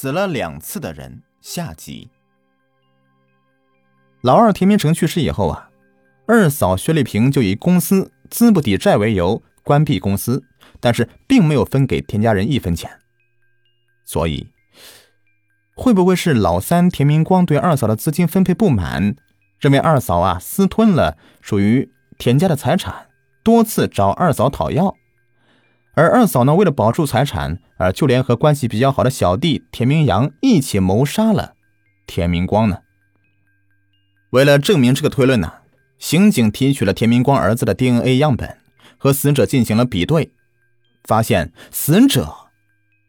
死了两次的人下集。老二田明成去世以后啊，二嫂薛丽萍就以公司资不抵债为由关闭公司，但是并没有分给田家人一分钱。所以，会不会是老三田明光对二嫂的资金分配不满，认为二嫂啊私吞了属于田家的财产，多次找二嫂讨要？而二嫂呢，为了保住财产，而就连和关系比较好的小弟田明阳一起谋杀了田明光呢？为了证明这个推论呢，刑警提取了田明光儿子的 DNA 样本，和死者进行了比对，发现死者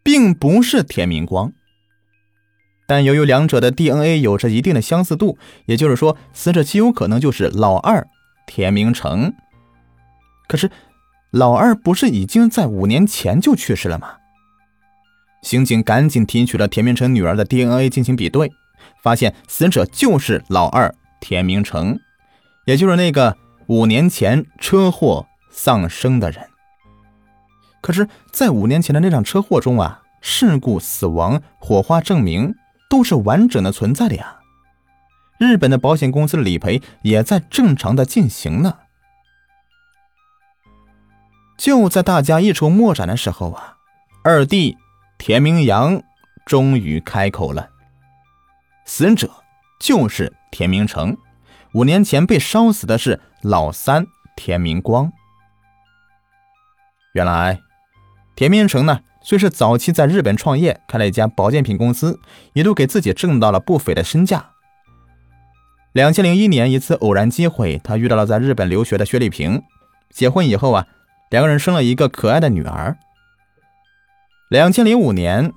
并不是田明光。但由于两者的 DNA 有着一定的相似度，也就是说，死者极有可能就是老二田明成。可是。老二不是已经在五年前就去世了吗？刑警赶紧提取了田明成女儿的 DNA 进行比对，发现死者就是老二田明成，也就是那个五年前车祸丧生的人。可是，在五年前的那场车祸中啊，事故死亡火化证明都是完整的存在的呀，日本的保险公司理赔也在正常的进行呢。就在大家一筹莫展的时候啊，二弟田明阳终于开口了：“死者就是田明成，五年前被烧死的是老三田明光。”原来，田明成呢，虽是早期在日本创业，开了一家保健品公司，一度给自己挣到了不菲的身价。两千零一年一次偶然机会，他遇到了在日本留学的薛丽萍，结婚以后啊。两个人生了一个可爱的女儿。两千零五年，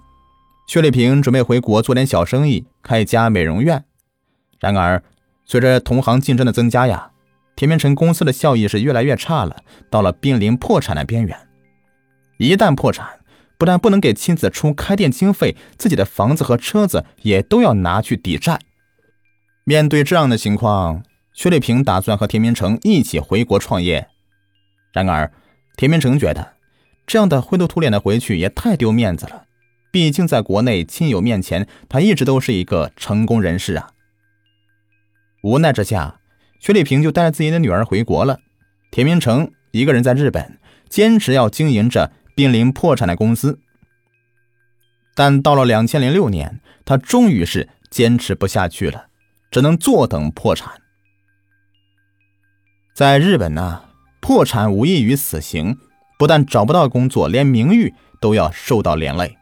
薛丽萍准备回国做点小生意，开一家美容院。然而，随着同行竞争的增加呀，田明成公司的效益是越来越差了，到了濒临破产的边缘。一旦破产，不但不能给妻子出开店经费，自己的房子和车子也都要拿去抵债。面对这样的情况，薛丽萍打算和田明成一起回国创业。然而，田明成觉得，这样的灰头土脸的回去也太丢面子了。毕竟在国内亲友面前，他一直都是一个成功人士啊。无奈之下，薛丽萍就带着自己的女儿回国了。田明成一个人在日本，坚持要经营着濒临破产的公司。但到了两千零六年，他终于是坚持不下去了，只能坐等破产。在日本呢？破产无异于死刑，不但找不到工作，连名誉都要受到连累。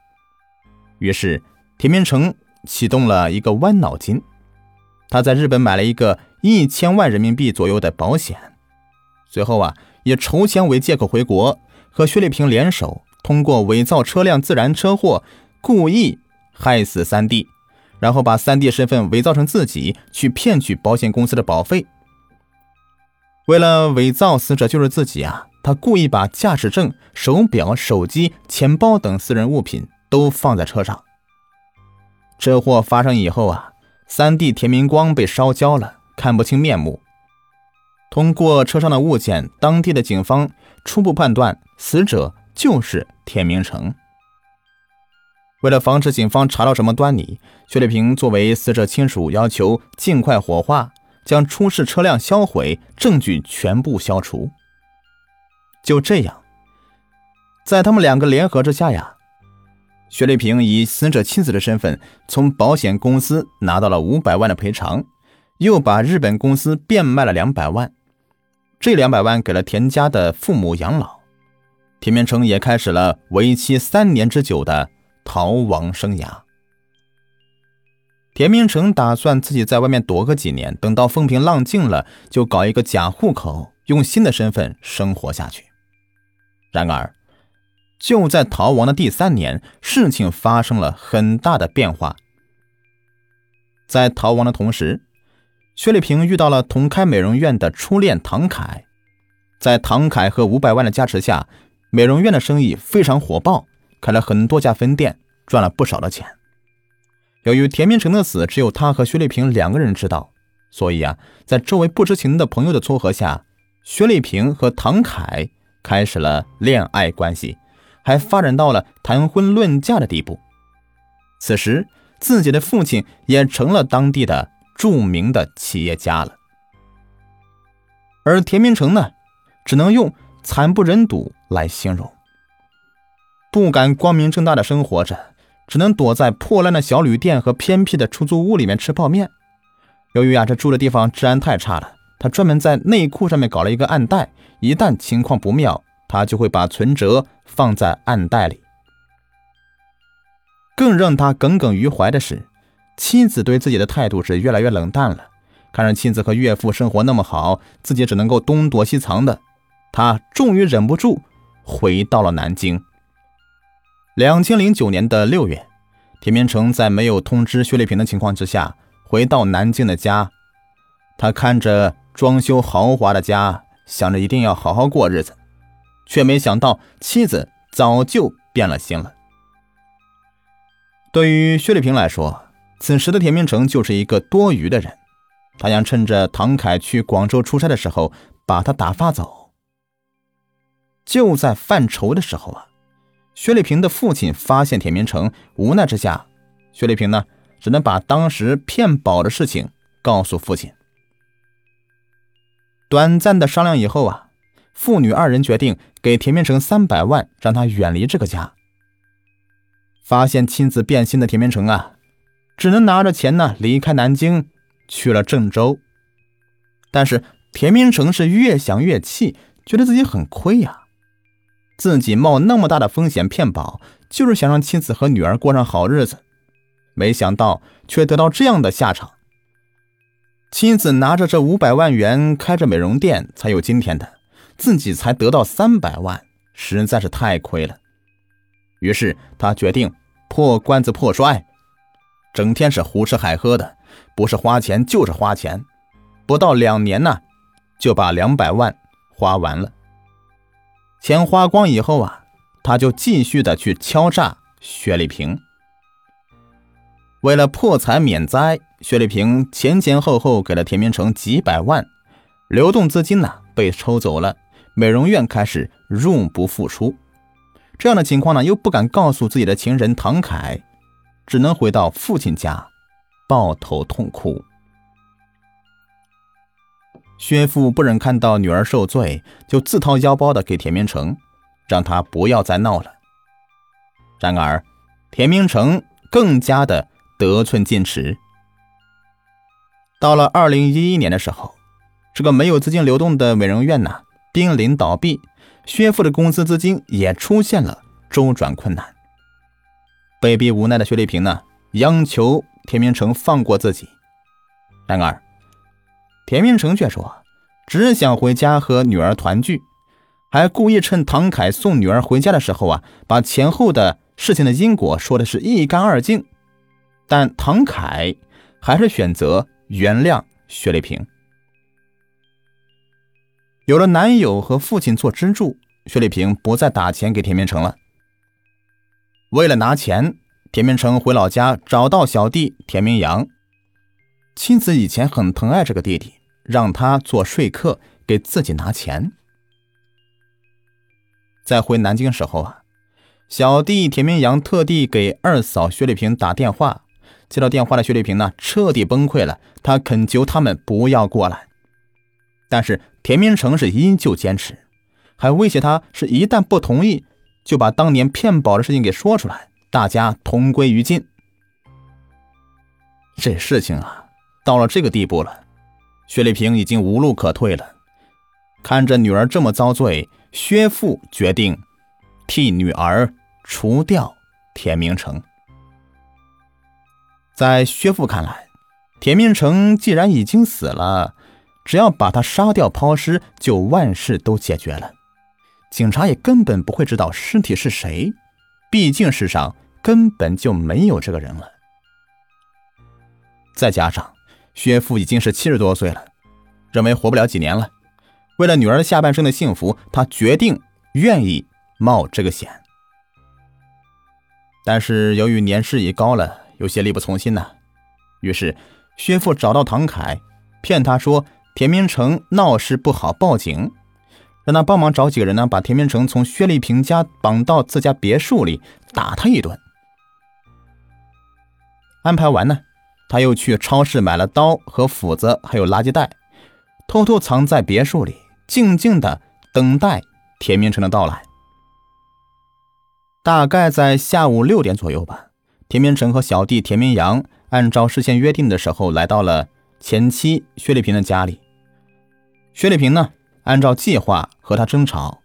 于是，田明成启动了一个弯脑筋，他在日本买了一个一千万人民币左右的保险，随后啊，以筹钱为借口回国，和薛丽萍联手，通过伪造车辆自燃车祸，故意害死三弟，然后把三弟身份伪造成自己，去骗取保险公司的保费。为了伪造死者就是自己啊，他故意把驾驶证、手表、手机、钱包等私人物品都放在车上。车祸发生以后啊，三弟田明光被烧焦了，看不清面目。通过车上的物件，当地的警方初步判断死者就是田明成。为了防止警方查到什么端倪，薛丽萍作为死者亲属，要求尽快火化。将出事车辆销毁，证据全部消除。就这样，在他们两个联合之下呀，薛丽萍以死者妻子的身份，从保险公司拿到了五百万的赔偿，又把日本公司变卖了两百万。这两百万给了田家的父母养老。田明成也开始了为期三年之久的逃亡生涯。田明成打算自己在外面躲个几年，等到风平浪静了，就搞一个假户口，用新的身份生活下去。然而，就在逃亡的第三年，事情发生了很大的变化。在逃亡的同时，薛丽萍遇到了同开美容院的初恋唐凯，在唐凯和五百万的加持下，美容院的生意非常火爆，开了很多家分店，赚了不少的钱。由于田明成的死只有他和薛丽萍两个人知道，所以啊，在周围不知情的朋友的撮合下，薛丽萍和唐凯开始了恋爱关系，还发展到了谈婚论嫁的地步。此时自己的父亲也成了当地的著名的企业家了，而田明成呢，只能用惨不忍睹来形容。不敢光明正大的生活着，只能躲在破烂的小旅店和偏僻的出租屋里面吃泡面。由于啊，这住的地方治安太差了，他专门在内裤上面搞了一个暗袋，一旦情况不妙，他就会把存折放在暗袋里。更让他耿耿于怀的是，妻子对自己的态度是越来越冷淡了。看着妻子和岳父生活那么好，自己只能够东躲西藏的，他终于忍不住回到了南京。两千零九年的六月，田明成在没有通知薛丽萍的情况之下，回到南京的家。他看着装修豪华的家，想着一定要好好过日子，却没想到妻子早就变了心了。对于薛丽萍来说，此时的田明成就是一个多余的人，他想趁着唐凯去广州出差的时候把他打发走。就在犯愁的时候啊。薛丽萍的父亲发现田明成，无奈之下，薛丽萍呢，只能把当时骗保的事情告诉父亲。短暂的商量以后啊，父女二人决定给田明成三百万，让他远离这个家。发现亲子变心的田明成啊，只能拿着钱呢离开南京，去了郑州。但是田明成是越想越气，觉得自己很亏呀。自己冒那么大的风险骗保，就是想让妻子和女儿过上好日子，没想到却得到这样的下场。妻子拿着这五百万元开着美容店才有今天的，自己才得到三百万，实在是太亏了。于是他决定破罐子破摔，整天是胡吃海喝的，不是花钱就是花钱，不到两年呢，就把两百万花完了。钱花光以后啊，他就继续的去敲诈薛丽萍。为了破财免灾，薛丽萍前前后后给了田明成几百万，流动资金呢被抽走了，美容院开始入不敷出。这样的情况呢，又不敢告诉自己的情人唐凯，只能回到父亲家，抱头痛哭。薛父不忍看到女儿受罪，就自掏腰包的给田明成，让他不要再闹了。然而，田明成更加的得寸进尺。到了二零一一年的时候，这个没有资金流动的美容院呢，濒临倒闭，薛父的公司资金也出现了周转困难。被逼无奈的薛丽萍呢，央求田明成放过自己。然而，田明成却说：“只想回家和女儿团聚，还故意趁唐凯送女儿回家的时候啊，把前后的事情的因果说的是一干二净。但唐凯还是选择原谅薛丽萍。有了男友和父亲做支柱，薛丽萍不再打钱给田明成了。为了拿钱，田明成回老家找到小弟田明阳。”妻子以前很疼爱这个弟弟，让他做说客给自己拿钱。在回南京时候啊，小弟田明阳特地给二嫂薛丽萍打电话。接到电话的薛丽萍呢，彻底崩溃了，她恳求他们不要过来。但是田明成是依旧坚持，还威胁他是一旦不同意，就把当年骗保的事情给说出来，大家同归于尽。这事情啊。到了这个地步了，薛丽萍已经无路可退了。看着女儿这么遭罪，薛父决定替女儿除掉田明成。在薛父看来，田明成既然已经死了，只要把他杀掉抛尸，就万事都解决了。警察也根本不会知道尸体是谁，毕竟世上根本就没有这个人了。再加上。薛父已经是七十多岁了，认为活不了几年了。为了女儿下半生的幸福，他决定愿意冒这个险。但是由于年事已高了，有些力不从心呐。于是薛父找到唐凯，骗他说田明成闹事不好报警，让他帮忙找几个人呢，把田明成从薛丽萍家绑到自家别墅里打他一顿。安排完呢，他又去超市买了刀和斧子，还有垃圾袋，偷偷藏在别墅里，静静的等待田明成的到来。大概在下午六点左右吧，田明成和小弟田明阳按照事先约定的时候来到了前妻薛丽萍的家里。薛丽萍呢，按照计划和他争吵，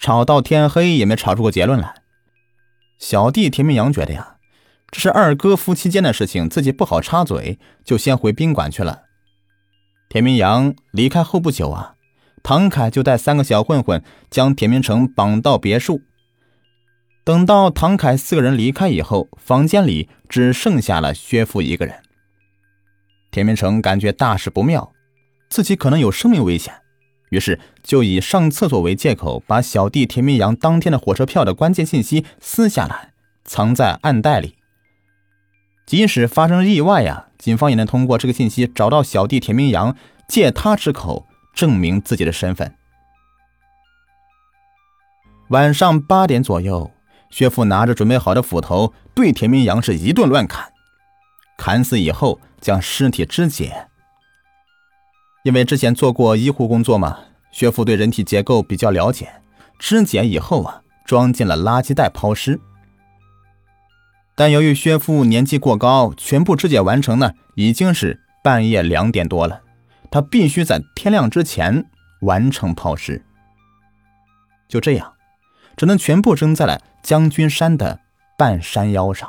吵到天黑也没吵出个结论来。小弟田明阳觉得呀，这是二哥夫妻间的事情，自己不好插嘴，就先回宾馆去了。田明阳离开后不久啊，唐凯就带三个小混混将田明成绑到别墅。等到唐凯四个人离开以后，房间里只剩下了薛父一个人。田明成感觉大事不妙，自己可能有生命危险，于是就以上厕所为借口，把小弟田明阳当天的火车票的关键信息撕下来，藏在暗袋里。即使发生意外呀，警方也能通过这个信息找到小弟田明阳，借他之口证明自己的身份。晚上八点左右。薛父拿着准备好的斧头，对田明阳是一顿乱砍，砍死以后将尸体肢解。因为之前做过医护工作嘛，薛父对人体结构比较了解。肢解以后啊，装进了垃圾袋抛尸。但由于薛父年纪过高，全部肢解完成呢，已经是半夜两点多了，他必须在天亮之前完成抛尸。就这样。只能全部扔在了将军山的半山腰上。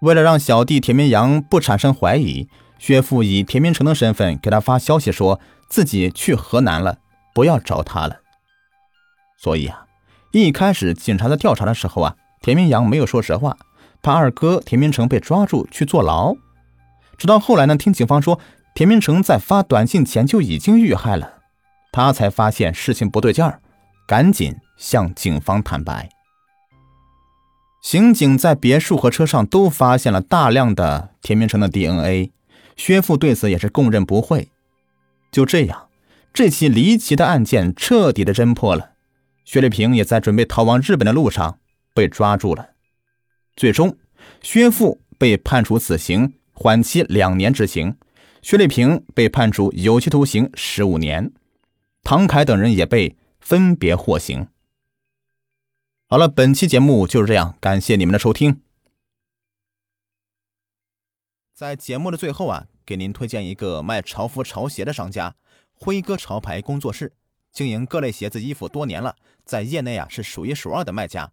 为了让小弟田明阳不产生怀疑，薛父以田明成的身份给他发消息，说自己去河南了，不要找他了。所以啊，一开始警察在调查的时候啊，田明阳没有说实话，怕二哥田明成被抓住去坐牢。直到后来呢，听警方说田明成在发短信前就已经遇害了，他才发现事情不对劲儿，赶紧。向警方坦白，刑警在别墅和车上都发现了大量的田明成的 DNA，薛父对此也是供认不讳。就这样，这起离奇的案件彻底的侦破了。薛丽萍也在准备逃往日本的路上被抓住了。最终，薛父被判处死刑，缓期两年执行；薛丽萍被判处有期徒刑十五年，唐凯等人也被分别获刑。好了，本期节目就是这样，感谢你们的收听。在节目的最后啊，给您推荐一个卖潮服潮鞋的商家——辉哥潮牌工作室，经营各类鞋子衣服多年了，在业内啊是数一数二的卖家，